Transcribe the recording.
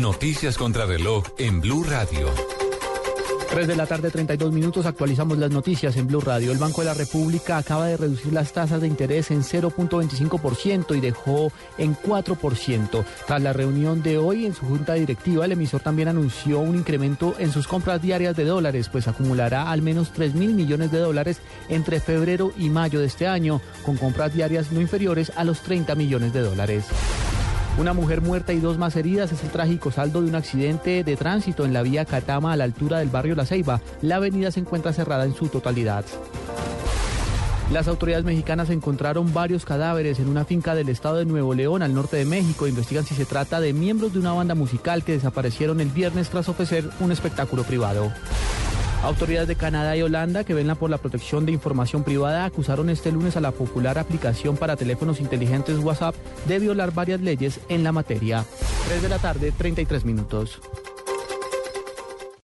Noticias contra reloj en Blue Radio. 3 de la tarde, 32 minutos, actualizamos las noticias en Blue Radio. El Banco de la República acaba de reducir las tasas de interés en 0.25% y dejó en 4%. Tras la reunión de hoy en su junta directiva, el emisor también anunció un incremento en sus compras diarias de dólares, pues acumulará al menos 3 mil millones de dólares entre febrero y mayo de este año, con compras diarias no inferiores a los 30 millones de dólares. Una mujer muerta y dos más heridas es el trágico saldo de un accidente de tránsito en la vía Catama a la altura del barrio La Ceiba. La avenida se encuentra cerrada en su totalidad. Las autoridades mexicanas encontraron varios cadáveres en una finca del estado de Nuevo León, al norte de México. Investigan si se trata de miembros de una banda musical que desaparecieron el viernes tras ofrecer un espectáculo privado. Autoridades de Canadá y Holanda que velan por la protección de información privada acusaron este lunes a la popular aplicación para teléfonos inteligentes WhatsApp de violar varias leyes en la materia. 3 de la tarde, 33 minutos.